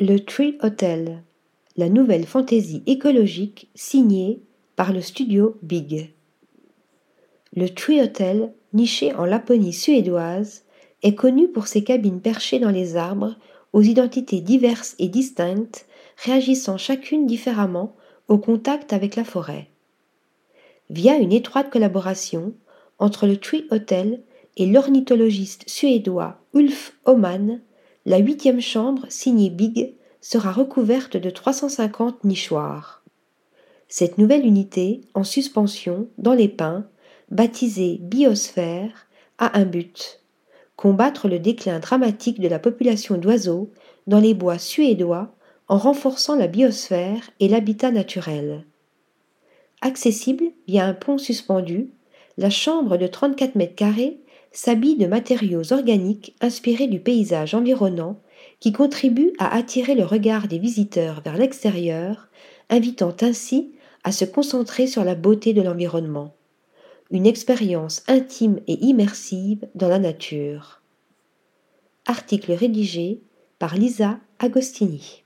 Le Tree Hotel, la nouvelle fantaisie écologique signée par le studio Big. Le Tree Hotel, niché en Laponie suédoise, est connu pour ses cabines perchées dans les arbres, aux identités diverses et distinctes, réagissant chacune différemment au contact avec la forêt. Via une étroite collaboration entre le Tree Hotel et l'ornithologiste suédois Ulf Oman, la huitième chambre, signée Big, sera recouverte de 350 nichoirs. Cette nouvelle unité, en suspension, dans les pins, baptisée Biosphère, a un but combattre le déclin dramatique de la population d'oiseaux dans les bois suédois en renforçant la biosphère et l'habitat naturel. Accessible via un pont suspendu, la chambre de 34 mètres carrés s'habille de matériaux organiques inspirés du paysage environnant qui contribuent à attirer le regard des visiteurs vers l'extérieur, invitant ainsi à se concentrer sur la beauté de l'environnement. Une expérience intime et immersive dans la nature. Article rédigé par Lisa Agostini.